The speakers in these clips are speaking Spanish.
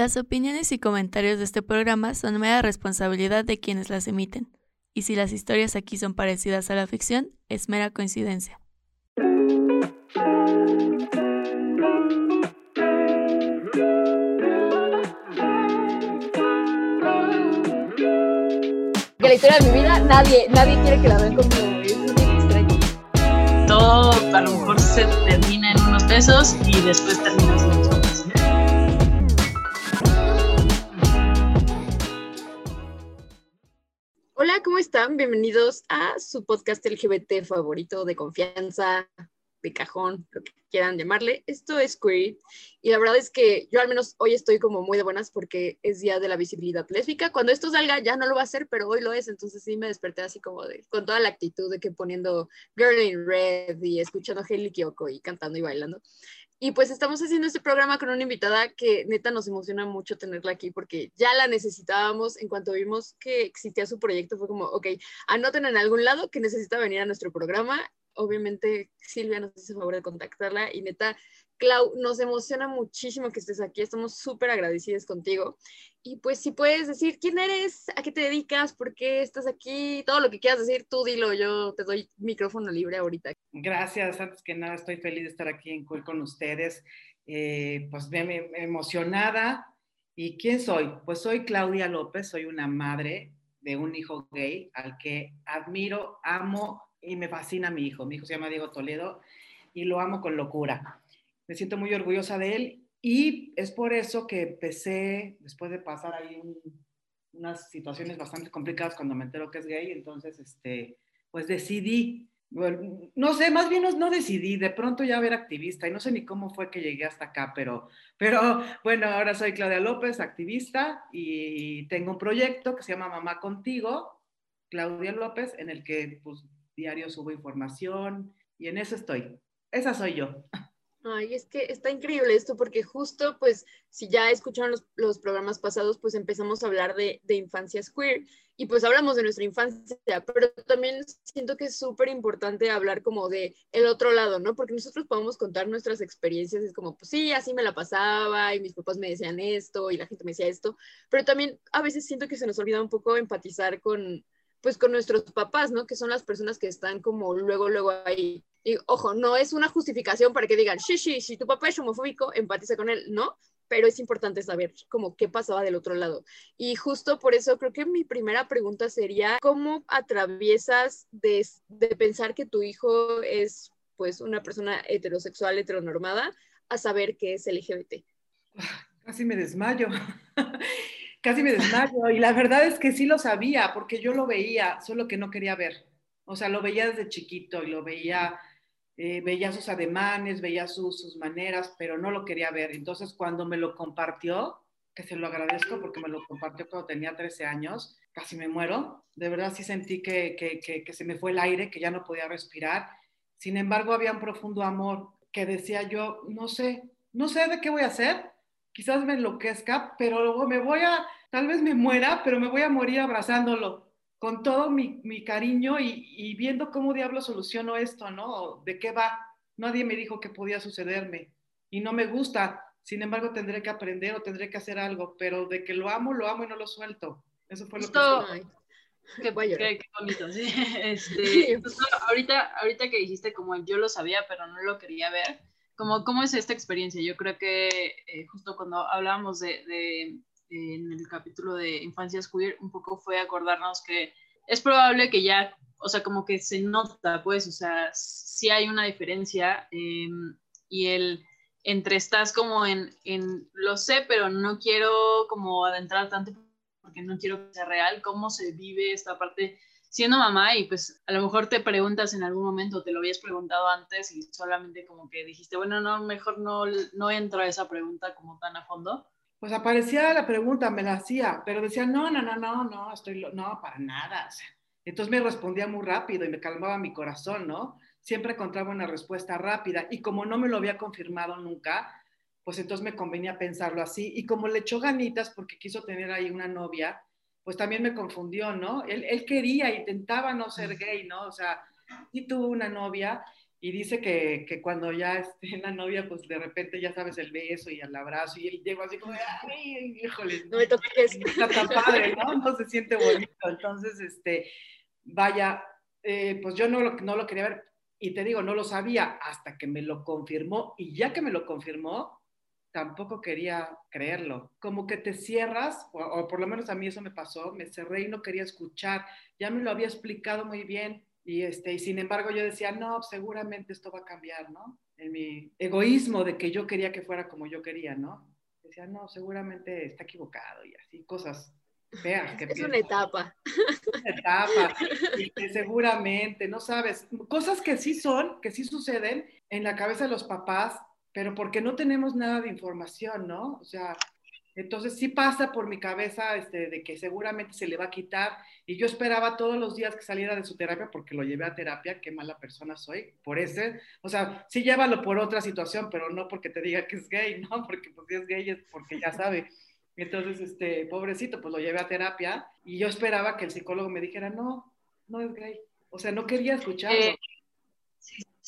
Las opiniones y comentarios de este programa son mera responsabilidad de quienes las emiten, y si las historias aquí son parecidas a la ficción, es mera coincidencia. Que la historia de mi vida, nadie, nadie quiere que la vean como es muy extraño. todo a lo mejor se termina en unos pesos y después termina en están? Bienvenidos a su podcast LGBT favorito de confianza, de cajón, lo que quieran llamarle. Esto es Queer y la verdad es que yo al menos hoy estoy como muy de buenas porque es día de la visibilidad lésbica. Cuando esto salga ya no lo va a hacer, pero hoy lo es, entonces sí me desperté así como con toda la actitud de que poniendo Girl in Red y escuchando a Hailey Kiyoko y cantando y bailando. Y pues estamos haciendo este programa con una invitada que neta nos emociona mucho tenerla aquí porque ya la necesitábamos. En cuanto vimos que existía su proyecto, fue como, ok, anoten en algún lado que necesita venir a nuestro programa. Obviamente Silvia nos hizo favor de contactarla y neta, Clau, nos emociona muchísimo que estés aquí. Estamos súper agradecidas contigo. Y pues si puedes decir quién eres, a qué te dedicas, por qué estás aquí, todo lo que quieras decir, tú dilo, yo te doy micrófono libre ahorita. Gracias, antes que nada estoy feliz de estar aquí en Cool con ustedes, eh, pues bien emocionada. ¿Y quién soy? Pues soy Claudia López, soy una madre de un hijo gay al que admiro, amo y me fascina mi hijo. Mi hijo se llama Diego Toledo y lo amo con locura. Me siento muy orgullosa de él y es por eso que empecé, después de pasar ahí un- unas situaciones bastante complicadas cuando me entero que es gay, entonces, este, pues decidí, bueno, no sé, más bien no, no decidí, de pronto ya ver activista y no sé ni cómo fue que llegué hasta acá, pero, pero bueno, ahora soy Claudia López, activista y tengo un proyecto que se llama Mamá Contigo, Claudia López, en el que pues diario subo información y en eso estoy. Esa soy yo. Ay, es que está increíble esto porque justo, pues, si ya escucharon los, los programas pasados, pues empezamos a hablar de, de infancias queer y pues hablamos de nuestra infancia, pero también siento que es súper importante hablar como de el otro lado, ¿no? Porque nosotros podemos contar nuestras experiencias, es como, pues sí, así me la pasaba y mis papás me decían esto y la gente me decía esto, pero también a veces siento que se nos olvida un poco empatizar con, pues con nuestros papás, ¿no? Que son las personas que están como luego, luego ahí. Y ojo, no es una justificación para que digan, sí, sí, si tu papá es homofóbico, empatiza con él, ¿no? Pero es importante saber como qué pasaba del otro lado. Y justo por eso creo que mi primera pregunta sería, ¿cómo atraviesas de, pensar que tu hijo es pues una persona heterosexual, heteronormada, a saber que es LGBT? Casi me desmayo. Casi me desmayo. Y la verdad es que sí lo sabía, porque yo lo veía, solo que no quería ver. O sea, lo veía desde chiquito y lo veía, eh, veía sus ademanes, veía sus, sus maneras, pero no lo quería ver. Entonces, cuando me lo compartió, que se lo agradezco porque me lo compartió cuando tenía 13 años, casi me muero. De verdad sí sentí que, que, que, que se me fue el aire, que ya no podía respirar. Sin embargo, había un profundo amor que decía yo, no sé, no sé de qué voy a hacer, quizás me enloquezca, pero luego me voy a, tal vez me muera, pero me voy a morir abrazándolo con todo mi, mi cariño y, y, viendo cómo diablo soluciono esto, ¿no? ¿De qué va? Nadie me dijo que podía sucederme y no me gusta. Sin embargo, tendré que aprender o tendré que hacer algo, pero de que lo amo, lo amo y no lo suelto. Eso fue Justo, lo que... Qué, qué, qué, bonito, sí. Este, justo ahorita, ahorita que dijiste como yo lo sabía, pero no lo quería ver, como, ¿cómo es esta experiencia? Yo creo que eh, justo cuando hablábamos de, de, en el capítulo de Infancias Queer, un poco fue acordarnos que es probable que ya, o sea, como que se nota, pues, o sea, sí hay una diferencia eh, y el entre estás como en, en, lo sé, pero no quiero como adentrar tanto porque no quiero que sea real, cómo se vive esta parte siendo mamá y pues a lo mejor te preguntas en algún momento, te lo habías preguntado antes y solamente como que dijiste, bueno, no, mejor no, no entro a esa pregunta como tan a fondo. Pues aparecía la pregunta, me la hacía, pero decía, no, no, no, no, no, estoy, no, para nada. O entonces me respondía muy rápido y me calmaba mi corazón, ¿no? Siempre encontraba una respuesta rápida y como no me lo había confirmado nunca, pues entonces me convenía pensarlo así. Y como le echó ganitas porque quiso tener ahí una novia, pues también me confundió, ¿no? Él, él quería, intentaba no ser gay, ¿no? O sea, y tuvo una novia y dice que, que, cuando ya esté la novia, pues de repente ya sabes el beso y el abrazo y él llegó así como, ay, híjole, no me toques. Está tan padre, ¿no? No se siente bonito. Entonces, este, vaya, eh, pues yo no lo, no lo quería ver y te digo, no lo sabía hasta que me lo confirmó y ya que me lo confirmó, tampoco quería creerlo. Como que te cierras, o, o por lo menos a mí eso me pasó, me cerré y no quería escuchar. Ya me lo había explicado muy bien y, este, y sin embargo yo decía, no, seguramente esto va a cambiar, ¿no? En mi egoísmo de que yo quería que fuera como yo quería, ¿no? Decía, no, seguramente está equivocado y así, cosas feas. Que es una etapa. Es una etapa. Y que seguramente, no sabes, cosas que sí son, que sí suceden en la cabeza de los papás, pero porque no tenemos nada de información, ¿no? O sea, entonces sí pasa por mi cabeza este, de que seguramente se le va a quitar y yo esperaba todos los días que saliera de su terapia porque lo llevé a terapia, qué mala persona soy, por ese, o sea, sí llévalo por otra situación, pero no porque te diga que es gay, ¿no? Porque pues si es gay es porque ya sabe. Entonces, este, pobrecito, pues lo llevé a terapia y yo esperaba que el psicólogo me dijera, no, no es gay. O sea, no quería escucharlo. Eh,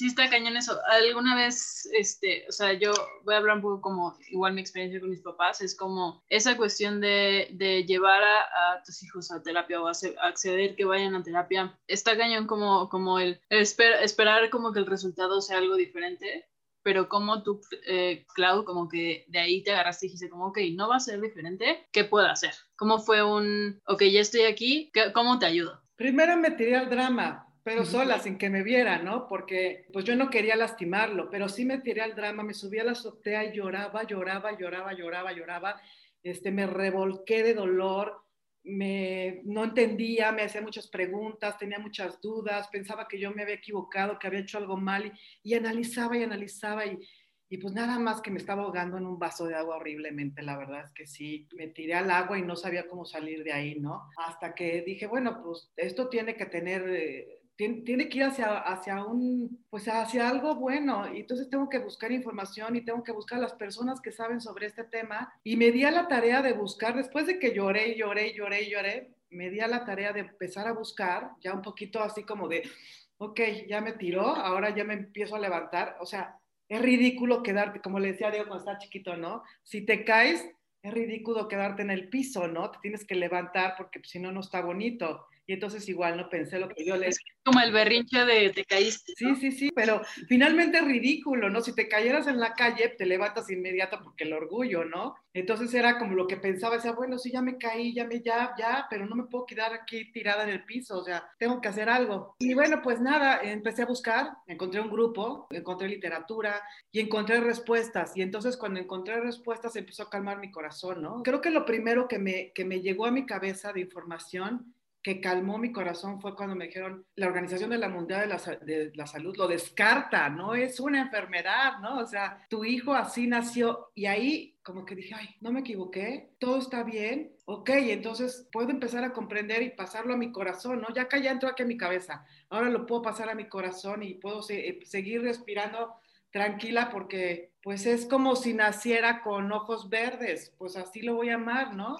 sí está cañón eso. Alguna vez, este, o sea, yo voy a hablar un poco como igual mi experiencia con mis papás, es como esa cuestión de, de llevar a, tus hijos a terapia o a acceder que vayan a terapia, está cañón como, como el, esperar como que el resultado sea algo diferente. Pero como tú, eh, Clau, como que de ahí te agarraste y dijiste como, ok, no va a ser diferente, ¿qué puedo hacer? ¿Cómo fue un, ok, ya estoy aquí, ¿cómo te ayudo? Primero me tiré al drama, pero sola, sin que me viera, ¿no? Porque pues yo no quería lastimarlo, pero sí me tiré al drama, me subí a la azotea y lloraba, lloraba, lloraba, lloraba, lloraba, este, me revolqué de dolor, me, no entendía, me hacía muchas preguntas, tenía muchas dudas, pensaba que yo me había equivocado, que había hecho algo mal y, y analizaba y analizaba y, y pues nada más que me estaba ahogando en un vaso de agua horriblemente, la verdad es que sí, me tiré al agua y no sabía cómo salir de ahí, ¿no? Hasta que dije, bueno, pues esto tiene que tener... Eh, tiene, que ir hacia, hacia un, pues hacia algo bueno. Y entonces tengo que buscar información y tengo que buscar las personas que saben sobre este tema. Y me di a la tarea de buscar, después de que lloré, lloré, lloré, lloré, me di a la tarea de empezar a buscar, ya un poquito así como de, ok, ya me tiró, ahora ya me empiezo a levantar. O sea, es ridículo quedarte, como le decía Diego cuando estaba chiquito, ¿no? Si te caes, es ridículo quedarte en el piso, ¿no? Te tienes que levantar porque si no, no está bonito. Y entonces igual no pensé lo que yo le... como el berrinche de te caíste. Sí, sí, sí, pero finalmente es ridículo, ¿no? Si te cayeras en la calle, te levantas inmediato porque el orgullo, ¿no? Entonces era como lo que pensaba, decía, bueno, sí, ya me caí, ya me, ya, ya, pero no me puedo quedar aquí tirada en el piso, o sea, tengo que hacer algo. Y bueno, pues nada, empecé a buscar, encontré un grupo, encontré literatura y encontré respuestas. Y entonces cuando encontré respuestas empezó a calmar mi corazón, ¿no? Creo que lo primero que me, que me llegó a mi cabeza de información que calmó mi corazón fue cuando me dijeron, la Organización de la Mundial de la, de la, Salud lo descarta, no es una enfermedad, ¿no? O sea, tu hijo así nació y ahí como que dije, ay, no me equivoqué, todo está bien, ok, entonces puedo empezar a comprender y pasarlo a mi corazón, ¿no? Ya acá ya entró aquí a mi cabeza, ahora lo puedo pasar a mi corazón y puedo eh, seguir respirando tranquila porque pues es como si naciera con ojos verdes, pues así lo voy a amar, ¿no?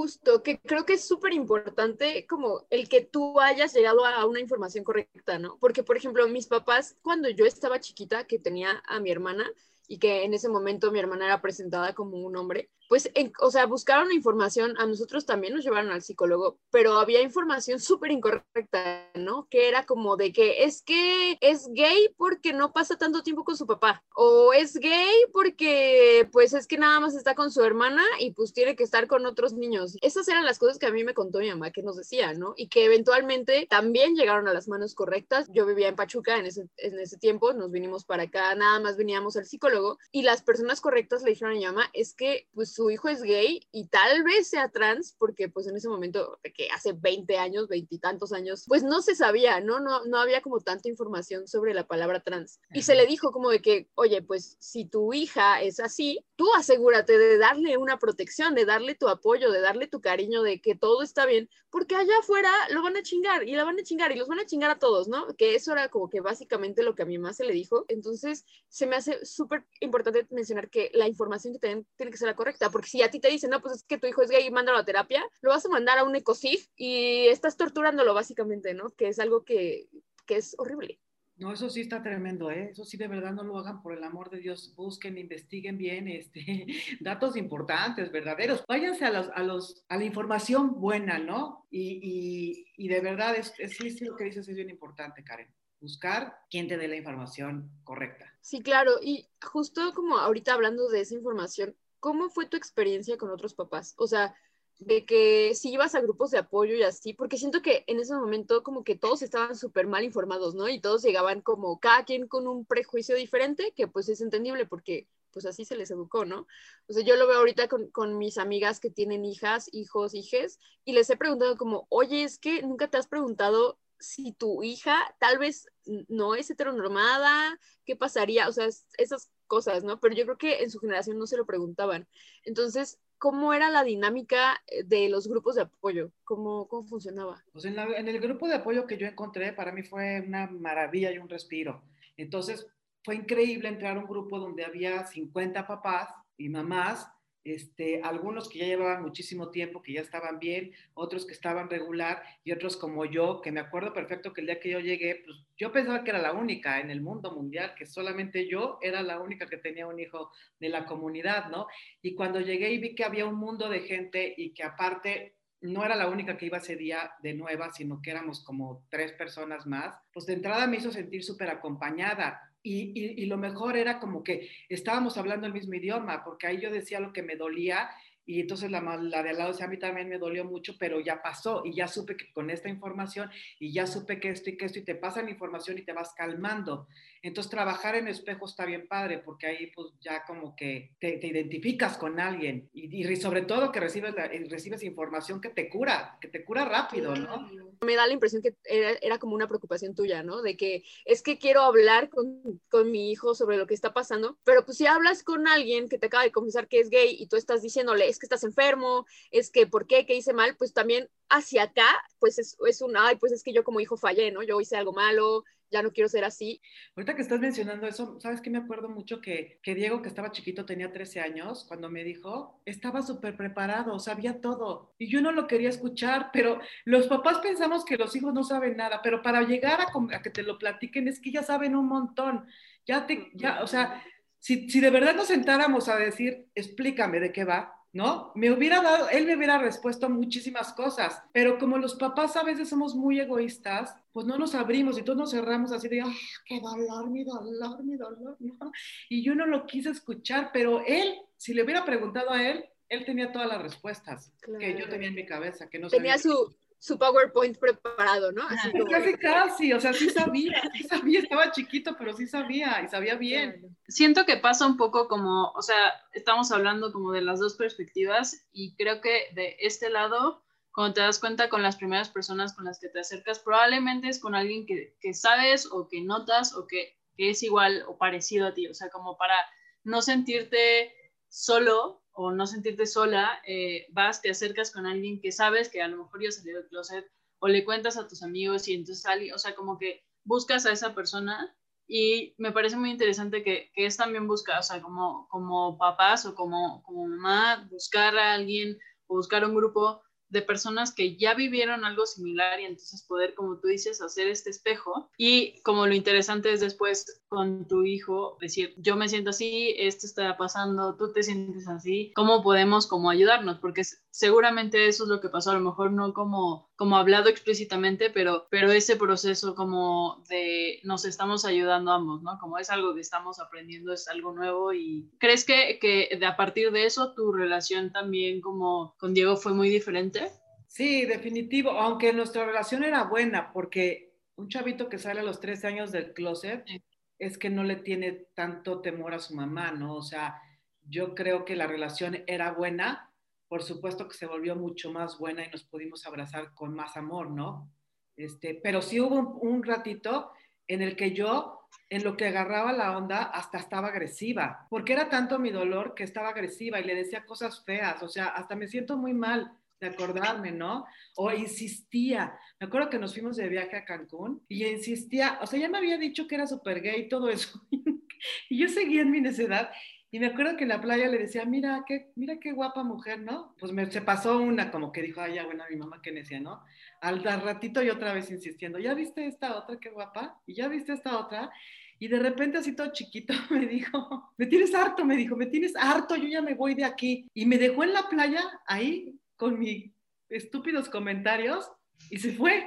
Justo, que creo que es súper importante como el que tú hayas llegado a una información correcta, ¿no? Porque, por ejemplo, mis papás, cuando yo estaba chiquita, que tenía a mi hermana y que en ese momento mi hermana era presentada como un hombre, pues, o sea, buscaron información, a nosotros también nos llevaron al psicólogo, pero había información súper incorrecta, ¿no? Que era como de que es que es gay porque no pasa tanto tiempo con su papá, o es gay porque pues es que nada más está con su hermana y pues tiene que estar con otros niños. Esas eran las cosas que a mí me contó mi mamá que nos decía, ¿no? Y que eventualmente también llegaron a las manos correctas. Yo vivía en Pachuca en ese, en ese tiempo, nos vinimos para acá, nada más veníamos al psicólogo y las personas correctas le dijeron a mi mamá, es que pues su hijo es gay y tal vez sea trans, porque pues en ese momento, que hace 20 años, veintitantos años, pues no se sabía, ¿no? ¿no? No había como tanta información sobre la palabra trans. Y se le dijo como de que, oye, pues si tu hija es así, tú asegúrate de darle una protección, de darle tu apoyo, de darle tu cariño, de que todo está bien, porque allá afuera lo van a chingar y la van a chingar y los van a chingar a todos, ¿no? Que eso era como que básicamente lo que a mi mamá se le dijo. Entonces, se me hace súper importante mencionar que la información que tienen tiene que ser la correcta, porque si a ti te dicen, no, pues es que tu hijo es gay y mándalo a terapia, lo vas a mandar a un ecosig y estás torturándolo básicamente, ¿no? Que es algo que, que es horrible. No, eso sí está tremendo, ¿eh? Eso sí, de verdad no lo hagan por el amor de Dios. Busquen, investiguen bien, este, datos importantes, verdaderos. Váyanse a, los, a, los, a la información buena, ¿no? Y, y, de verdad, es, es, sí, lo que dices es bien importante, Karen. Buscar quien te dé la información correcta. Sí, claro. Y justo como ahorita hablando de esa información, ¿cómo fue tu experiencia con otros papás? O sea, de que si ibas a grupos de apoyo y así, porque siento que en ese momento como que todos estaban súper mal informados, ¿no? Y todos llegaban como cada quien con un prejuicio diferente, que pues es entendible porque pues así se les educó, ¿no? O sea, yo lo veo ahorita con, con mis amigas que tienen hijas, hijos, hijes, y les he preguntado como, oye, es que nunca te has preguntado si tu hija tal vez no es heteronormada, ¿qué pasaría? O sea, esas cosas, ¿no? Pero yo creo que en su generación no se lo preguntaban. Entonces, ¿cómo era la dinámica eh, de los grupos de apoyo? ¿Cómo, cómo funcionaba? Pues en, el grupo de apoyo que yo encontré, para mí fue una maravilla y un respiro. Entonces, fue increíble entrar a un grupo donde había 50 papás y mamás este, algunos que ya llevaban muchísimo tiempo, que ya estaban bien, otros que estaban regular y otros como yo, que me acuerdo perfecto que el día que yo llegué, pues yo pensaba que era la única en el mundo mundial, que solamente yo era la única que tenía un hijo de la comunidad, ¿no? Y cuando llegué y vi que había un mundo de gente y que aparte no era la única que iba ese día de nueva, sino que éramos como tres personas más, pues de entrada me hizo sentir súper acompañada y, y, lo mejor era como que estábamos hablando el mismo idioma, porque ahí yo decía lo que me dolía y entonces la, la de al lado decía, a mí también me dolió mucho, pero ya pasó y ya supe que con esta información y ya supe que esto y que esto y te pasan información y te vas calmando. Entonces trabajar en espejo está bien padre porque ahí pues ya como que te, te identificas con alguien y, y, sobre todo que recibes, la, recibes información que te cura, que te cura rápido, ¿no? Me da la impresión que era, era, como una preocupación tuya, ¿no? De que es que quiero hablar con, con mi hijo sobre lo que está pasando, pero pues si hablas con alguien que te acaba de confesar que es gay y tú estás diciéndole, que estás enfermo, es que por qué, qué hice mal, pues también hacia acá, pues es, es un, ay, pues es que yo como hijo fallé, ¿no? Yo hice algo malo, ya no quiero ser así. Ahorita que estás mencionando eso, ¿sabes qué? Me acuerdo mucho que, que Diego, que estaba chiquito, tenía 13 años, cuando me dijo, estaba súper preparado, sabía todo. Y yo no lo quería escuchar, pero los papás pensamos que los hijos no saben nada, pero para llegar a, a que te lo platiquen es que ya saben un montón. Ya te, ya, o sea, si, si de verdad nos sentáramos a decir, explícame de qué va, ¿no? Me hubiera dado, él me hubiera respuesto muchísimas cosas, pero como los papás a veces somos muy egoístas, pues no nos abrimos y todos nos cerramos así de, ¡ah, qué dolor, mi dolor, mi dolor! ¿no? Y yo no lo quise escuchar, pero él, si le hubiera preguntado a él, él tenía todas las respuestas claro. que yo tenía en mi cabeza, que no tenía sabía. su su PowerPoint preparado, ¿no? Así como... Casi, casi, o sea, sí sabía, sí sabía, estaba chiquito, pero sí sabía y sabía bien. Siento que pasa un poco como, o sea, estamos hablando como de las dos perspectivas y creo que de este lado, cuando te das cuenta con las primeras personas con las que te acercas, probablemente es con alguien que, que sabes o que notas o que, que es igual o parecido a ti, o sea, como para no sentirte solo o no sentirte sola, eh, vas, te acercas con alguien que sabes que a lo mejor ya salió del closet o le cuentas a tus amigos y entonces alguien, o sea, como que buscas a esa persona y me parece muy interesante que, que es también buscar, o sea, como, como papás o como, como mamá, buscar a alguien o buscar un grupo de personas que ya vivieron algo similar y entonces poder, como tú dices, hacer este espejo. Y como lo interesante es después con tu hijo decir, yo me siento así, esto está pasando, tú te sientes así, ¿cómo podemos como ayudarnos? Porque seguramente eso es lo que pasó, a lo mejor no como, como hablado explícitamente, pero, pero ese proceso como de nos estamos ayudando ambos, ¿no? Como es algo que estamos aprendiendo, es algo nuevo y ¿crees que, que de, a partir de eso tu relación también como con Diego fue muy diferente? Sí, definitivo, aunque nuestra relación era buena, porque un chavito que sale a los 13 años del closet sí. es que no le tiene tanto temor a su mamá, ¿no? O sea, yo creo que la relación era buena, por supuesto que se volvió mucho más buena y nos pudimos abrazar con más amor, ¿no? Este, pero sí hubo un, un, ratito en el que yo, en lo que agarraba la onda, hasta estaba agresiva, porque era tanto mi dolor que estaba agresiva y le decía cosas feas, o sea, hasta me siento muy mal de acordarme, ¿no? O insistía. Me acuerdo que nos fuimos de viaje a Cancún y insistía, o sea, ya me había dicho que era súper gay y todo eso. y yo seguía en mi necedad Y me acuerdo que en la playa le decía, mira qué, mira qué guapa mujer, ¿no? Pues me, se pasó una como que dijo, ay, ya, bueno, mi mamá que decía, ¿no? Al, ratito y otra vez insistiendo, ¿ya viste esta otra qué guapa? ¿Y ya viste esta otra? Y de repente así todo chiquito me dijo, me tienes harto, me dijo, me tienes harto, yo ya me voy de aquí. Y me dejó en la playa ahí con mis estúpidos comentarios y se fue.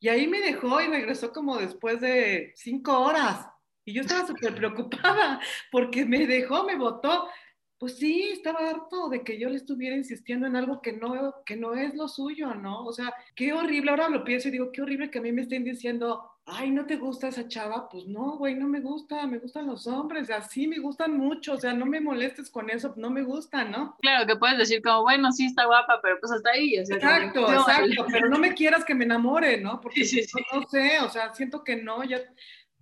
Y ahí me dejó y regresó como después de cinco horas. Y yo estaba súper preocupada porque me dejó, me votó. Pues sí, estaba harto de que yo le estuviera insistiendo en algo que no, que no es lo suyo, ¿no? O sea, qué horrible, ahora lo pienso y digo, qué horrible que a mí me estén diciendo, ay, ¿no te gusta esa chava? Pues no, güey, no me gusta, me gustan los hombres, así me gustan mucho, o sea, no me molestes con eso, no me gustan, ¿no? Claro, que puedes decir como, bueno, sí está guapa, pero pues hasta ahí. O sea, exacto, exacto, pero no me quieras que me enamore, ¿no? Porque sí, sí, no sé, o sea, siento que no, ya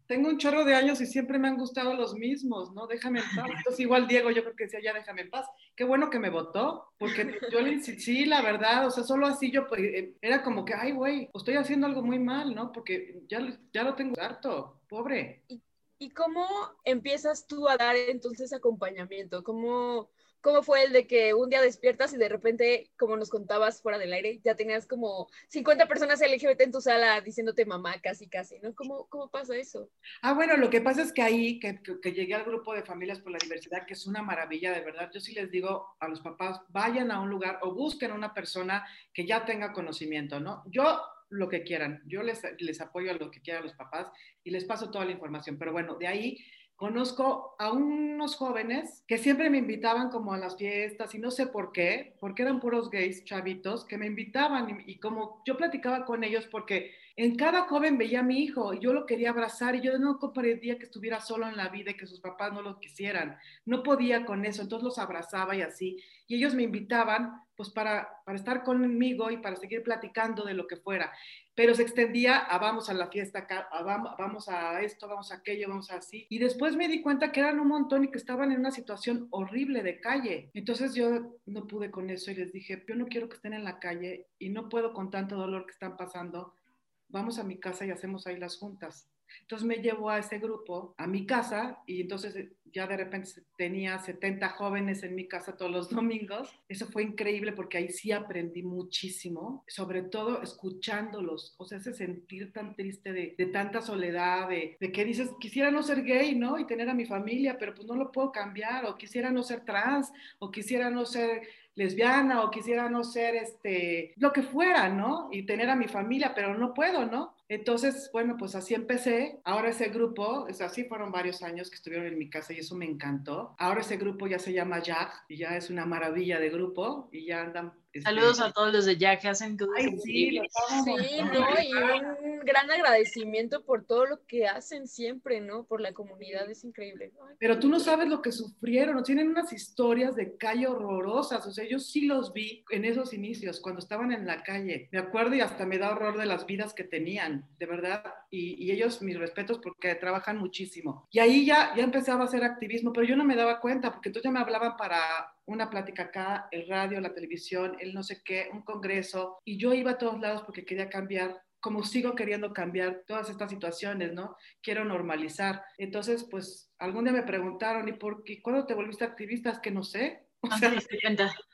tengo un chorro de años y siempre me han gustado los mismos, ¿no? Déjame en paz. Entonces, igual Diego, yo creo que decía, ya déjame en paz. Qué bueno que me votó, porque yo le sí, la verdad, o sea, solo así yo, pues, eh, era como que, ay, güey, estoy haciendo algo muy mal, ¿no? Porque ya, ya lo tengo harto, pobre. ¿Y, ¿Y cómo empiezas tú a dar entonces acompañamiento? ¿Cómo, ¿Cómo fue el de que un día despiertas y de repente, como nos contabas fuera del aire, ya tenías como 50 personas LGBT en tu sala diciéndote mamá casi, casi, ¿no? ¿Cómo, cómo pasa eso? Ah, bueno, lo que pasa es que ahí, que, que, llegué al grupo de familias por la diversidad, que es una maravilla, de verdad, yo sí les digo a los papás, vayan a un lugar o busquen una persona que ya tenga conocimiento, ¿no? Yo lo que quieran, yo les, les apoyo a lo que quieran los papás y les paso toda la información, pero bueno, de ahí Conozco a unos jóvenes que siempre me invitaban como a las fiestas y no sé por qué, porque eran puros gays chavitos que me invitaban y, como yo platicaba con ellos porque en cada joven veía a mi hijo y yo lo quería abrazar y yo no comprendía que estuviera solo en la vida y que sus papás no lo quisieran. No podía con eso, entonces los abrazaba y así. Y ellos me invitaban pues para, para estar conmigo y para seguir platicando de lo que fuera. Pero se extendía a vamos a la fiesta, vamos a esto, vamos a aquello, vamos a así. Y después me di cuenta que eran un montón y que estaban en una situación horrible de calle. Entonces yo no pude con eso y les dije, yo no quiero que estén en la calle y no puedo con tanto dolor que están pasando vamos a mi casa y hacemos ahí las juntas. Entonces me llevo a ese grupo a mi casa y entonces eh, ya de repente tenía 70 jóvenes en mi casa todos los domingos. Eso fue increíble porque ahí sí aprendí muchísimo, sobre todo escuchándolos, o sea, ese sentir tan triste de, de tanta soledad, de, de, que dices, quisiera no ser gay, ¿no? Y tener a mi familia, pero pues no lo puedo cambiar, o quisiera no ser trans, o quisiera no ser lesbiana o quisiera no ser este, lo que fuera, ¿no? Y tener a mi familia, pero no puedo, ¿no? Entonces, bueno, pues así empecé. Ahora ese grupo, es así fueron varios años que estuvieron en mi casa y eso me encantó. Ahora ese grupo ya se llama Jack y ya es una maravilla de grupo y ya andan este, Saludos a todos los de Jack que hacen cosas sí, sí, no, y un gran agradecimiento por todo lo que hacen siempre, ¿no? Por la comunidad, es increíble. Pero tú no sabes lo que sufrieron, tienen unas historias de calle horrorosas, o sea, yo sí los vi en esos inicios, cuando estaban en la calle, me acuerdo y hasta me da horror de las vidas que tenían, de verdad, y, y ellos, mis respetos, porque trabajan muchísimo. Y ahí ya, ya empezaba a hacer activismo, pero yo no me daba cuenta, porque entonces ya me hablaban para una plática acá, el radio, la televisión, el no sé qué, un congreso, y yo iba a todos lados porque quería cambiar como sigo queriendo cambiar todas estas situaciones, ¿no? Quiero normalizar. Entonces, pues, algún día me preguntaron, ¿y por qué? ¿Cuándo te volviste activista? Es que no sé. O sea,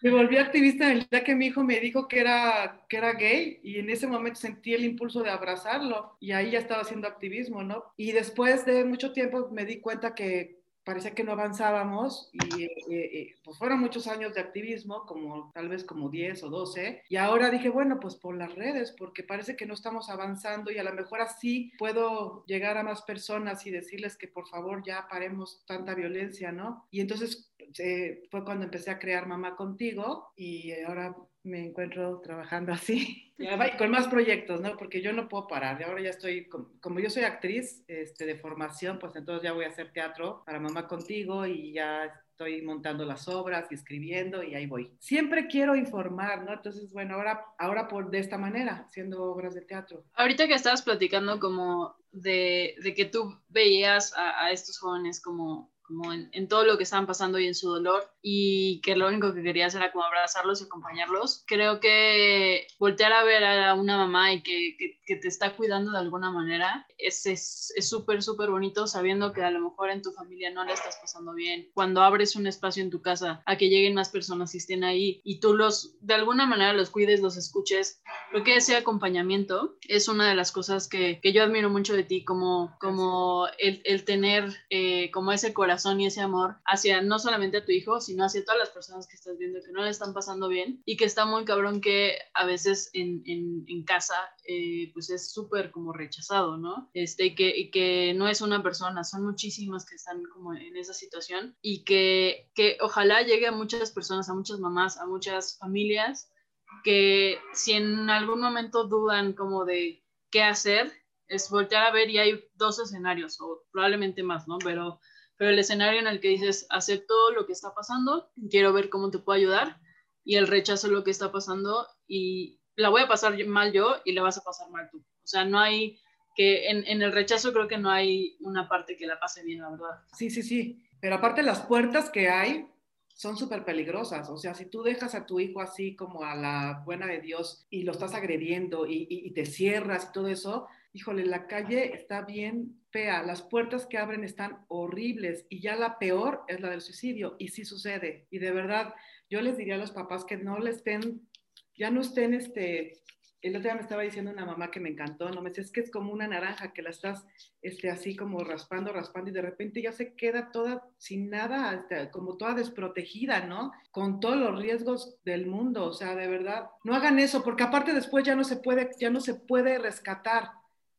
me volví activista el día que mi hijo me dijo que era, que era gay y en ese momento sentí el impulso de abrazarlo y ahí ya estaba haciendo activismo, ¿no? Y después de mucho tiempo me di cuenta que parecía que no avanzábamos y eh, eh, pues fueron muchos años de activismo, como tal vez como 10 o 12, y ahora dije, bueno, pues por las redes, porque parece que no estamos avanzando y a lo mejor así puedo llegar a más personas y decirles que por favor ya paremos tanta violencia, ¿no? Y entonces eh, fue cuando empecé a crear Mamá Contigo y ahora me encuentro trabajando así, y con más proyectos, ¿no? Porque yo no puedo parar. Y ahora ya estoy, como yo soy actriz este, de formación, pues entonces ya voy a hacer teatro para Mamá Contigo y ya estoy montando las obras y escribiendo y ahí voy. Siempre quiero informar, ¿no? Entonces, bueno, ahora, ahora por de esta manera, haciendo obras de teatro. Ahorita que estabas platicando como de, de que tú veías a, a estos jóvenes como como en, en, todo lo que estaban pasando y en su dolor y que lo único que querías era como abrazarlos y acompañarlos. Creo que voltear a ver a una mamá y que, que, que te está cuidando de alguna manera es súper, es, súper bonito sabiendo que a lo mejor en tu familia no la estás pasando bien. Cuando abres un espacio en tu casa a que lleguen más personas y estén ahí y tú los, de alguna manera los cuides, los escuches, creo que ese acompañamiento es una de las cosas que, que yo admiro mucho de ti, como, como el, el tener eh, como ese corazón y ese amor hacia no solamente a tu hijo, sino hacia todas las personas que estás viendo que no le están pasando bien y que está muy cabrón que a veces en, en, casa eh, pues es súper como rechazado, ¿no? Este, que, que no es una persona, son muchísimas que están como en esa situación y que, que ojalá llegue a muchas personas, a muchas mamás, a muchas familias que si en algún momento dudan como de qué hacer, es voltear a ver y hay dos escenarios, o probablemente más, ¿no? Pero, pero el escenario en el que dices, acepto lo que está pasando, quiero ver cómo te puedo ayudar, y el rechazo lo que está pasando, y la voy a pasar mal yo y la vas a pasar mal tú. O sea, no hay que, en, en el rechazo creo que no hay una parte que la pase bien, la verdad. Sí, sí, sí. Pero aparte las puertas que hay, son súper peligrosas. O sea, si tú dejas a tu hijo así como a la buena de Dios y lo estás agrediendo y, y, y, te cierras y todo eso, híjole, la calle está bien fea, las puertas que abren están horribles y ya la peor es la del suicidio y sí sucede. Y de verdad, yo les diría a los papás que no le estén, ya no estén este, el otro día me estaba diciendo una mamá que me encantó, no me dice, es que es como una naranja que la estás este, así como raspando, raspando y de repente ya se queda toda sin nada, este, como toda desprotegida, ¿no? Con todos los riesgos del mundo, o sea, de verdad, no hagan eso porque aparte después ya no se puede, ya no se puede rescatar.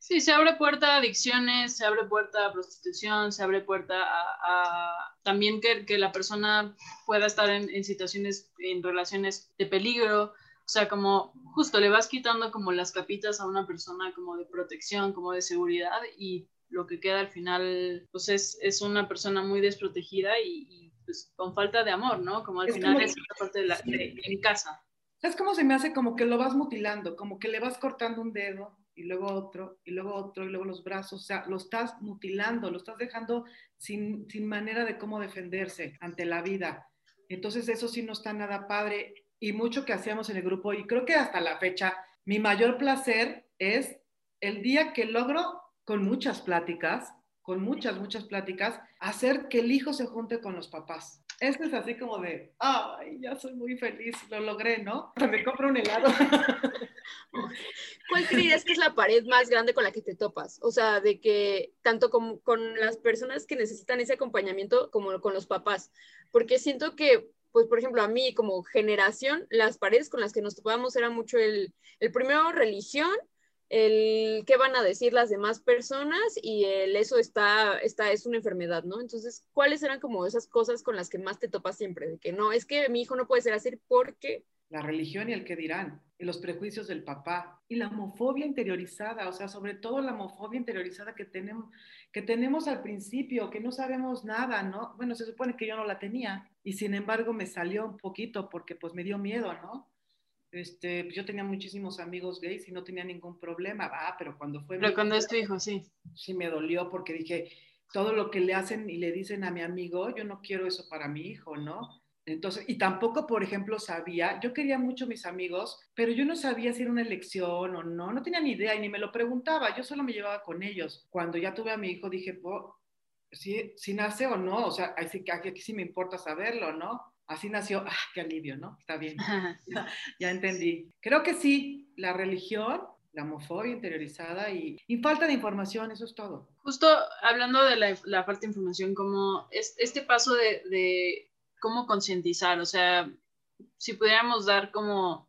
Sí, se abre puerta a adicciones, se abre puerta a prostitución, se abre puerta a, a también que, que, la persona pueda estar en, en situaciones, en relaciones de peligro, o sea, como justo le vas quitando como las capitas a una persona como de protección, como de seguridad y lo que queda al final pues es, es una persona muy desprotegida y, y pues con falta de amor, ¿no? Como al es final como, es una parte de, la, de, en casa. ¿Sabes cómo se me hace? Como que lo vas mutilando, como que le vas cortando un dedo y luego otro, y luego otro, y luego los brazos, o sea, lo estás mutilando, lo estás dejando sin, sin manera de cómo defenderse ante la vida. Entonces eso sí no está nada padre y mucho que hacíamos en el grupo y creo que hasta la fecha mi mayor placer es el día que logro con muchas pláticas, con muchas, muchas pláticas, hacer que el hijo se junte con los papás. Este es así como de, ay, ya soy muy feliz, lo logré, ¿no? Me compro un helado. ¿Cuál creías que es la pared más grande con la que te topas? O sea, de que tanto con, con las personas que necesitan ese acompañamiento como con los papás. Porque siento que pues por ejemplo, a mí como generación, las paredes con las que nos topábamos era mucho el, el primero religión, el qué van a decir las demás personas y el eso está, está, es una enfermedad, ¿no? Entonces, ¿cuáles eran como esas cosas con las que más te topas siempre? De que no, es que mi hijo no puede ser así porque... La religión y el que dirán, y los prejuicios del papá, y la homofobia interiorizada, o sea, sobre todo la homofobia interiorizada que tenemos, que tenemos al principio, que no sabemos nada, ¿no? Bueno, se supone que yo no la tenía, y sin embargo me salió un poquito porque pues me dio miedo, ¿no? Este, pues, yo tenía muchísimos amigos gays y no tenía ningún problema, va, pero cuando fue... Pero cuando es tu hijo, sí. Sí me dolió porque dije, todo lo que le hacen y le dicen a mi amigo, yo no quiero eso para mi hijo, ¿no? Entonces, y tampoco, por ejemplo, sabía, yo quería mucho a mis amigos, pero yo no sabía si era una elección o no, no tenía ni idea y ni me lo preguntaba, yo solo me llevaba con ellos. Cuando ya tuve a mi hijo, dije, si, si nace o no, o sea, aquí, aquí sí me importa saberlo, ¿no? Así nació, ah, qué alivio, ¿no? Está bien, ya entendí. Creo que sí, la religión, la homofobia interiorizada y, y, falta de información, eso es todo. Justo hablando de la, la falta de información, como es, este paso de, de cómo concientizar, o sea, si pudiéramos dar como,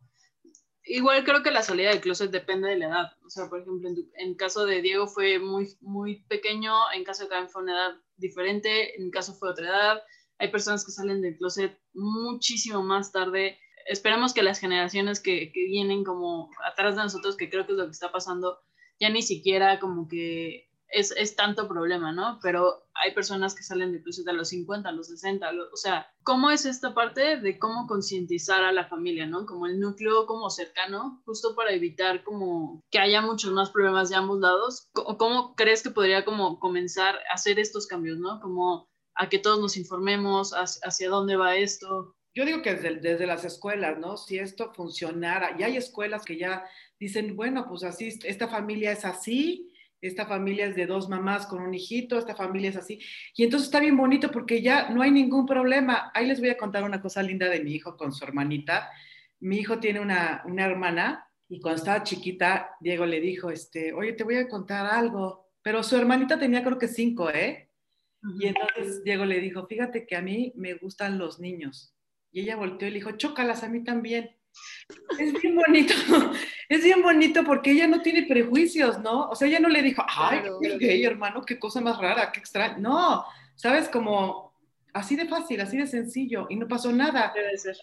igual creo que la salida del closet depende de la edad, o sea, por ejemplo, en, tu, en caso de Diego fue muy, muy pequeño, en caso de Karen fue una edad diferente, en caso fue otra edad, hay personas que salen del closet muchísimo más tarde, esperamos que las generaciones que, que vienen como atrás de nosotros, que creo que es lo que está pasando, ya ni siquiera como que es, es, tanto problema, ¿no? Pero hay personas que salen de closet a los 50, a los 60, a los, o sea, ¿cómo es esta parte de cómo concientizar a la familia, ¿no? Como el núcleo como cercano, justo para evitar como que haya muchos más problemas de ambos lados. ¿Cómo crees que podría como comenzar a hacer estos cambios, ¿no? Como a que todos nos informemos hacia, dónde va esto. Yo digo que desde, desde, las escuelas, ¿no? Si esto funcionara, y hay escuelas que ya dicen, bueno, pues así, esta familia es así, esta familia es de dos mamás con un hijito, esta familia es así. Y entonces está bien bonito porque ya no hay ningún problema. Ahí les voy a contar una cosa linda de mi hijo con su hermanita. Mi hijo tiene una, una hermana y cuando estaba chiquita, Diego le dijo, este, oye, te voy a contar algo. Pero su hermanita tenía creo que cinco, ¿eh? Y entonces Diego le dijo, fíjate que a mí me gustan los niños. Y ella volteó y le dijo, chócalas a mí también. Es bien bonito, es bien bonito porque ella no tiene prejuicios, ¿no? O sea, ella no le dijo, ay, qué gay, hermano, qué cosa más rara, qué extraño. No, sabes, como así de fácil, así de sencillo, y no pasó nada. Debe ser.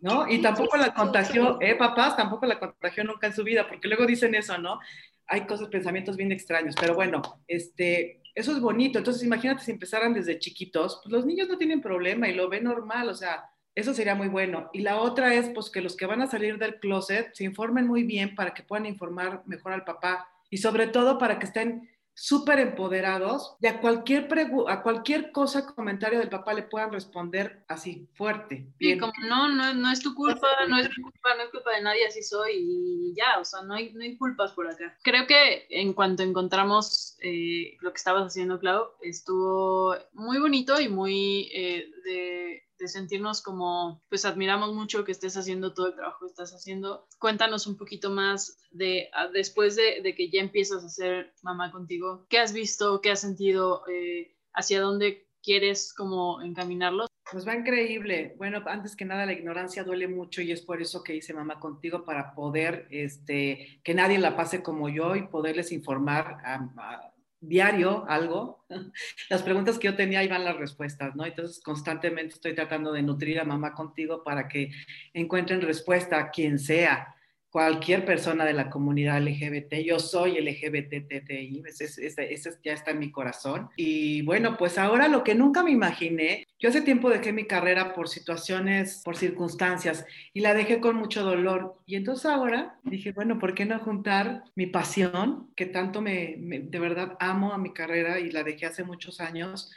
¿No? Y tampoco la contagió, eh, papás, tampoco la contagió nunca en su vida, porque luego dicen eso, ¿no? Hay cosas, pensamientos bien extraños, pero bueno, este, eso es bonito. Entonces, imagínate si empezaran desde chiquitos, pues los niños no tienen problema y lo ven normal, o sea, eso sería muy bueno. Y la otra es, pues, que los que van a salir del closet se informen muy bien para que puedan informar mejor al papá y sobre todo para que estén súper empoderados y a cualquier, a cualquier cosa, comentario del papá le puedan responder así, fuerte. Bien. como no, no, no es tu culpa, no es tu culpa, no es culpa de nadie, así soy y ya, o sea, no hay, no hay culpas por acá. Creo que en cuanto encontramos eh, lo que estabas haciendo, Clau, estuvo muy bonito y muy eh, de de sentirnos como, pues admiramos mucho que estés haciendo todo el trabajo que estás haciendo. Cuéntanos un poquito más de, ah, después de, que ya empiezas a ser mamá contigo, ¿qué has visto, qué has sentido, eh, hacia dónde quieres como encaminarlos? Pues va increíble. Bueno, antes que nada la ignorancia duele mucho y es por eso que hice mamá contigo para poder, este, que nadie la pase como yo y poderles informar a diario algo, las preguntas que yo tenía ahí van las respuestas, ¿no? Entonces constantemente estoy tratando de nutrir a mamá contigo para que encuentren respuesta a quien sea cualquier persona de la comunidad LGBT. Yo soy LGBTTI, ese, ya está en mi corazón. Y bueno, pues ahora lo que nunca me imaginé, yo hace tiempo dejé mi carrera por situaciones, por circunstancias, y la dejé con mucho dolor. Y entonces ahora dije, bueno, ¿por qué no juntar mi pasión, que tanto me, de verdad amo a mi carrera y la dejé hace muchos años?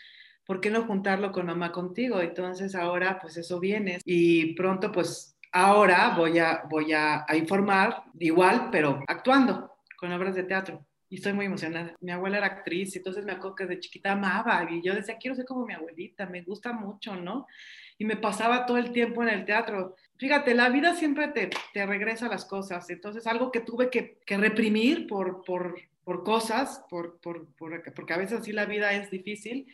¿Por qué no juntarlo con mamá contigo? Entonces ahora pues eso viene y pronto pues Ahora voy a, voy a, informar igual, pero actuando con obras de teatro. Y estoy muy emocionada. Mi abuela era actriz, entonces me acuerdo que desde chiquita amaba y yo decía, quiero ser como mi abuelita, me gusta mucho, ¿no? Y me pasaba todo el tiempo en el teatro. Fíjate, la vida siempre te, te regresa las cosas. Entonces, algo que tuve que, que reprimir por, por, por cosas, por, por, porque a veces sí la vida es difícil,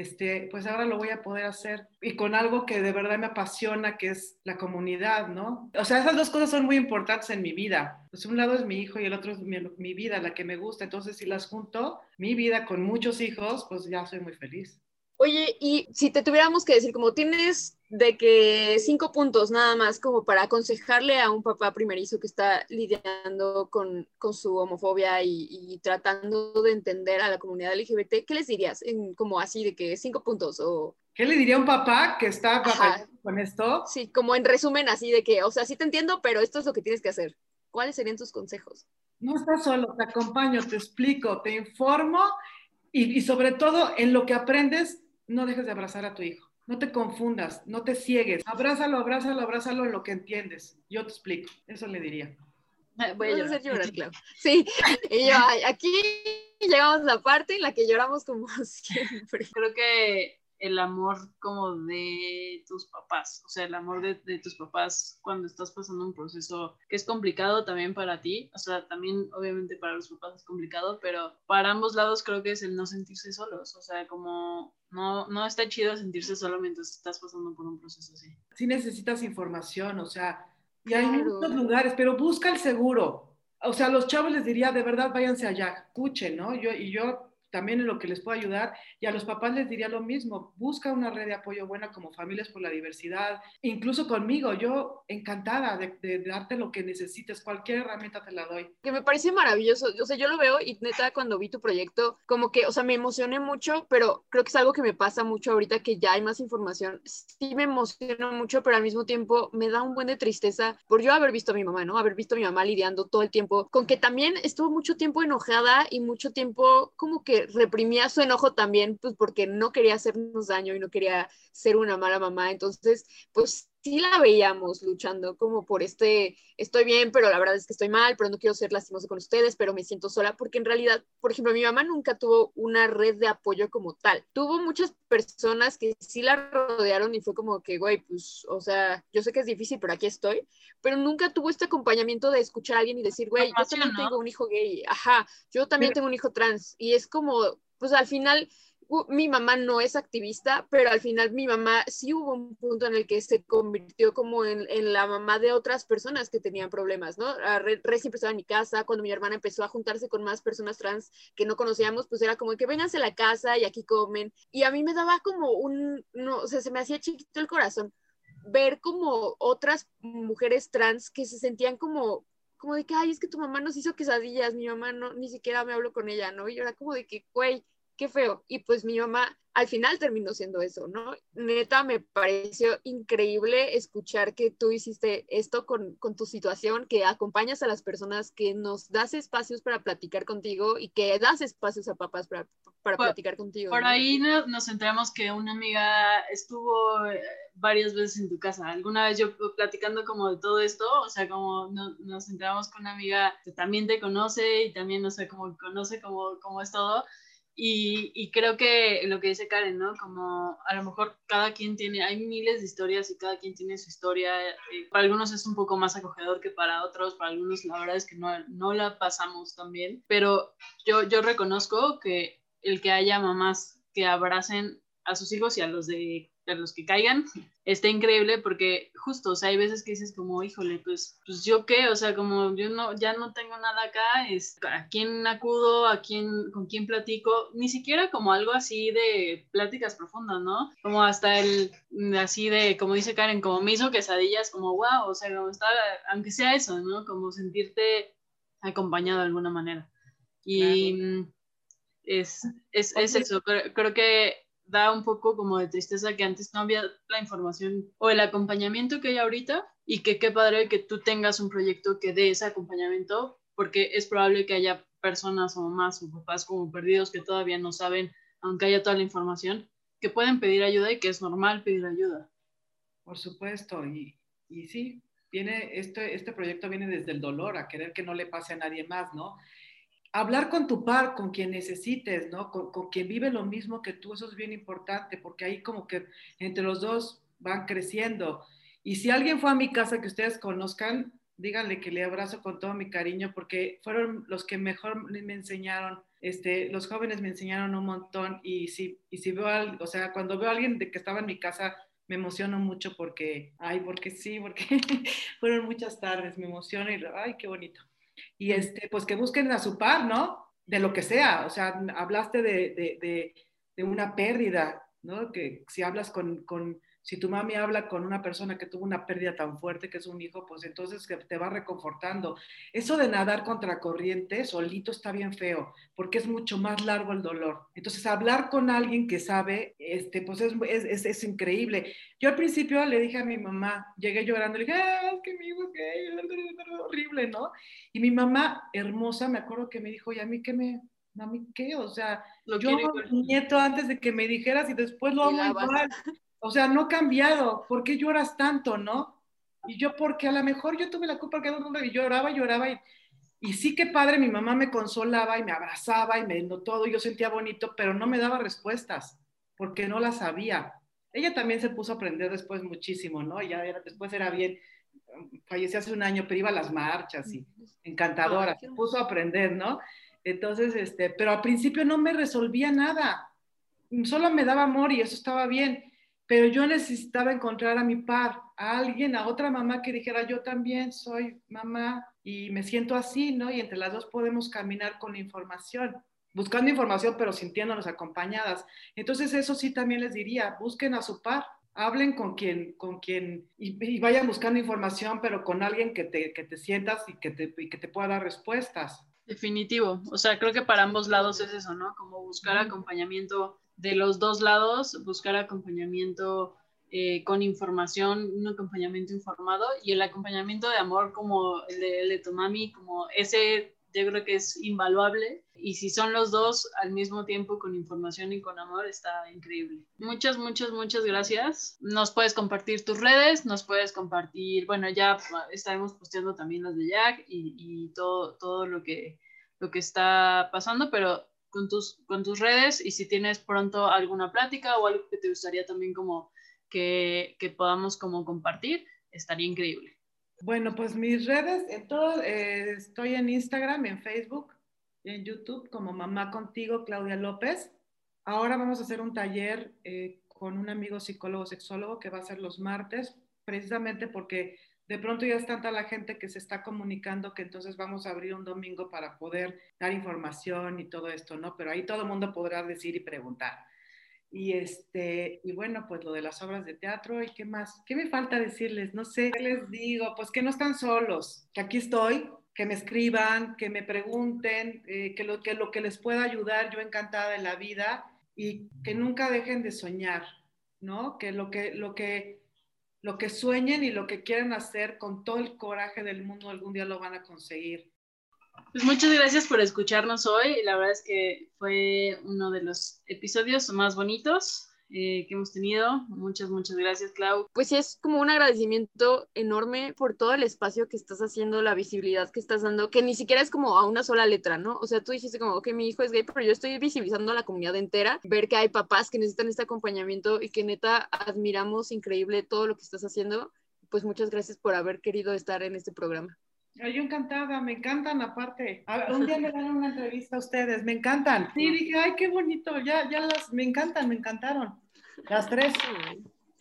este, pues ahora lo voy a poder hacer y con algo que de verdad me apasiona, que es la comunidad, ¿no? O sea, esas dos cosas son muy importantes en mi vida. Pues un lado es mi hijo y el otro es mi, mi vida, la que me gusta. Entonces, si las junto, mi vida con muchos hijos, pues ya soy muy feliz. Oye, y si te tuviéramos que decir, como tienes de que cinco puntos nada más como para aconsejarle a un papá primerizo que está lidiando con, su homofobia y, tratando de entender a la comunidad LGBT, ¿qué les dirías? En, como así de que cinco puntos o... ¿Qué le diría a un papá que está con esto? Sí, como en resumen así de que, o sea, sí te entiendo, pero esto es lo que tienes que hacer. ¿Cuáles serían tus consejos? No estás solo, te acompaño, te explico, te informo y, y sobre todo en lo que aprendes no dejes de abrazar a tu hijo. No te confundas, no te ciegues. Abrázalo, abrázalo, abrázalo en lo que entiendes. Yo te explico. Eso le diría. Voy a hacer llorar, claro. Sí, y yo, aquí llegamos a la parte en la que lloramos como siempre. Creo que el amor como de tus papás, o sea, el amor de, de, tus papás cuando estás pasando un proceso que es complicado también para ti, o sea, también obviamente para los papás es complicado, pero para ambos lados creo que es el no sentirse solos, o sea, como no, no está chido sentirse solo mientras estás pasando por un proceso así. Sí necesitas información, o sea, y hay muchos lugares, pero busca el seguro. O sea, a los chavos les diría, de verdad, váyanse allá, escuchen, ¿no? Yo, y yo también en lo que les puedo ayudar. Y a los papás les diría lo mismo, busca una red de apoyo buena como Familias por la Diversidad, incluso conmigo, yo encantada de, darte lo que necesites, cualquier herramienta te la doy. Que me parece maravilloso, o sea, yo lo veo y neta cuando vi tu proyecto, como que, o sea, me emocioné mucho, pero creo que es algo que me pasa mucho ahorita que ya hay más información. Sí me emociono mucho, pero al mismo tiempo me da un buen de tristeza por yo haber visto a mi mamá, ¿no? Haber visto a mi mamá lidiando todo el tiempo con que también estuvo mucho tiempo enojada y mucho tiempo como que reprimía su enojo también, pues porque no quería hacernos daño y no quería ser una mala mamá. Entonces, pues sí la veíamos luchando como por este, estoy bien, pero la verdad es que estoy mal, pero no quiero ser lastimoso con ustedes, pero me siento sola, porque en realidad, por ejemplo, mi mamá nunca tuvo una red de apoyo como tal. Tuvo muchas personas que sí la rodearon y fue como que, güey, pues, o sea, yo sé que es difícil, pero aquí estoy, pero nunca tuvo este acompañamiento de escuchar a alguien y decir, güey, yo también tengo un hijo gay, ajá, yo también tengo un hijo trans, y es como, pues al final mi mamá no es activista, pero al final mi mamá sí hubo un punto en el que se convirtió como en, la mamá de otras personas que tenían problemas, ¿no? Re, siempre estaba en mi casa, cuando mi hermana empezó a juntarse con más personas trans que no conocíamos, pues era como que vénganse a la casa y aquí comen. Y a mí me daba como un, no, o sea, se me hacía chiquito el corazón ver como otras mujeres trans que se sentían como como de que, ay, es que tu mamá nos hizo quesadillas, mi mamá no, ni siquiera me hablo con ella, ¿no? Y yo era como de que, güey, qué feo. Y pues mi mamá al final terminó siendo eso, ¿no? Neta, me pareció increíble escuchar que tú hiciste esto con, con, tu situación, que acompañas a las personas, que nos das espacios para platicar contigo y que das espacios a papás para, para platicar contigo. Por ahí nos enteramos que una amiga estuvo eh, varias veces en tu casa. Alguna vez yo platicando como de todo esto, o sea, como nos enteramos con una amiga que también te conoce y también, no sé, como conoce cómo, cómo es todo y, creo que lo que dice Karen, ¿no? Como a lo mejor cada quien tiene, hay miles de historias y cada quien tiene su historia. Eh, para algunos es un poco más acogedor que para otros, para algunos la verdad es que no, no la pasamos tan bien. Pero yo, yo reconozco que el que haya mamás que abracen a sus hijos y a los de a los que caigan, está increíble porque justo, o sea, hay veces que dices como, híjole, pues, pues yo qué, o sea, como yo no, ya no tengo nada acá, es, ¿a quién acudo? ¿A quién, con quién platico? Ni siquiera como algo así de pláticas profundas, ¿no? Como hasta el, así de, como dice Karen, como me hizo quesadillas, como, wow, o sea, como está, aunque sea eso, ¿no? Como sentirte acompañado de alguna manera. Y es, es, es, eso, creo que da un poco como de tristeza que antes no había la información o el acompañamiento que hay ahorita y que qué padre que tú tengas un proyecto que dé ese acompañamiento porque es probable que haya personas o mamás o papás como perdidos que todavía no saben, aunque haya toda la información, que pueden pedir ayuda y que es normal pedir ayuda. Por supuesto, y, y sí, viene, este, este proyecto viene desde el dolor, a querer que no le pase a nadie más, ¿no? Hablar con tu par, con quien necesites, ¿no? Con, quien vive lo mismo que tú, eso es bien importante, porque ahí como que entre los dos van creciendo. Y si alguien fue a mi casa que ustedes conozcan, díganle que le abrazo con todo mi cariño, porque fueron los que mejor me enseñaron, este, los jóvenes me enseñaron un montón, y si, y si veo, algo, o sea, cuando veo a alguien de que estaba en mi casa, me emociono mucho porque, ay, porque sí, porque fueron muchas tardes, me emociono y, ay, qué bonito y este, pues que busquen a su par, ¿no? De lo que sea, o sea, hablaste de, de, de, de una pérdida, ¿no? Que si hablas con, con, si tu mami habla con una persona que tuvo una pérdida tan fuerte que es un hijo, pues entonces te va reconfortando. Eso de nadar contra corriente solito está bien feo, porque es mucho más largo el dolor. Entonces, hablar con alguien que sabe, este, pues es, es, es, increíble. Yo al principio le dije a mi mamá, llegué llorando, le dije, ah, es que mi hijo es gay, horrible, ¿no? Y mi mamá, hermosa, me acuerdo que me dijo, ¿y a mí qué me, a mí qué? O sea, lo yo nieto antes de que me dijeras y después lo hago igual. O sea, no ha cambiado. ¿Por qué lloras tanto, no? Y yo, porque a lo mejor yo tuve la culpa que no y lloraba, lloraba y, y sí que padre, mi mamá me consolaba y me abrazaba y me dio todo, y yo sentía bonito, pero no me daba respuestas porque no las sabía. Ella también se puso a aprender después muchísimo, ¿no? Ya era, después era bien, falleció hace un año, pero iba a las marchas y encantadora, se puso a aprender, ¿no? Entonces, este, pero al principio no me resolvía nada, solo me daba amor y eso estaba bien pero yo necesitaba encontrar a mi par, a alguien, a otra mamá que dijera, yo también soy mamá y me siento así, ¿no? Y entre las dos podemos caminar con información, buscando información, pero sintiéndonos acompañadas. Entonces eso sí también les diría, busquen a su par, hablen con quien, con quien, y, vayan buscando información, pero con alguien que te, que te sientas y que te, y que te pueda dar respuestas. Definitivo, o sea, creo que para ambos lados es eso, ¿no? Como buscar acompañamiento de los dos lados, buscar acompañamiento eh, con información, un acompañamiento informado y el acompañamiento de amor como el de, tu mami, como ese yo creo que es invaluable y si son los dos al mismo tiempo con información y con amor, está increíble. Muchas, muchas, muchas gracias. Nos puedes compartir tus redes, nos puedes compartir, bueno, ya estaremos posteando también las de Jack y, y todo, todo lo, que, lo que está pasando, pero con tus, con tus redes y si tienes pronto alguna plática o algo que te gustaría también como que, que podamos como compartir, estaría increíble. Bueno, pues mis redes, en todo, eh, estoy en Instagram, en Facebook, en YouTube como Mamá Contigo, Claudia López. Ahora vamos a hacer un taller eh, con un amigo psicólogo sexólogo que va a ser los martes, precisamente porque de pronto ya es tanta la gente que se está comunicando que entonces vamos a abrir un domingo para poder dar información y todo esto, ¿no? Pero ahí todo el mundo podrá decir y preguntar. Y, este, y bueno, pues lo de las obras de teatro y qué más, ¿qué me falta decirles? No sé, ¿qué les digo? Pues que no están solos, que aquí estoy, que me escriban, que me pregunten, eh, que, lo, que lo que les pueda ayudar, yo encantada de la vida y que nunca dejen de soñar, ¿no? Que lo que, lo que, lo que sueñen y lo que quieran hacer con todo el coraje del mundo algún día lo van a conseguir. Pues muchas gracias por escucharnos hoy. La verdad es que fue uno de los episodios más bonitos eh, que hemos tenido. Muchas, muchas gracias, Clau. Pues sí, es como un agradecimiento enorme por todo el espacio que estás haciendo, la visibilidad que estás dando, que ni siquiera es como a una sola letra, ¿no? O sea, tú dijiste como, que mi hijo es gay, pero yo estoy visibilizando a la comunidad entera, ver que hay papás que necesitan este acompañamiento y que neta admiramos increíble todo lo que estás haciendo. Pues muchas gracias por haber querido estar en este programa. Yo encantada, me encantan aparte. un día me dan una entrevista a ustedes, me encantan. Sí, dije, ay, qué bonito, ya, ya las, me encantan, me encantaron. Las tres.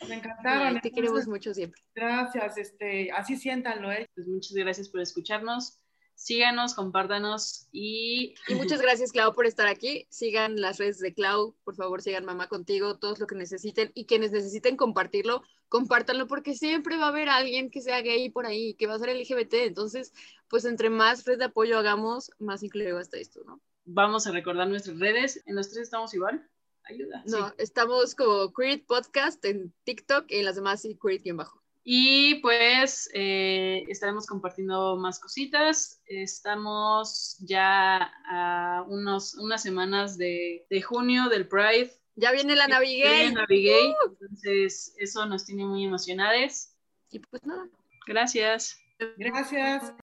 Me encantaron. te queremos mucho siempre. Gracias, este, así siéntanlo, ¿eh? Pues muchas gracias por escucharnos. Síganos, compártanos y... Y muchas gracias, Clau, por estar aquí. Sigan las redes de Clau, por favor, sigan Mamá Contigo, todos lo que necesiten y quienes necesiten compartirlo, compártanlo porque siempre va a haber alguien que sea gay por ahí, que va a ser LGBT. Entonces, pues entre más red de apoyo hagamos, más incluido hasta esto, ¿no? Vamos a recordar nuestras redes. ¿En los tres estamos igual? Ayuda. No, estamos como Creed Podcast en TikTok y en las demás sí, Creed-bajo. Y pues eh, estaremos compartiendo más cositas. Estamos ya a unos, unas semanas de, de junio del Pride. Ya viene la Navigay. Navigay. Uh. Entonces, eso nos tiene muy emocionadas. Y pues nada. Gracias. Gracias.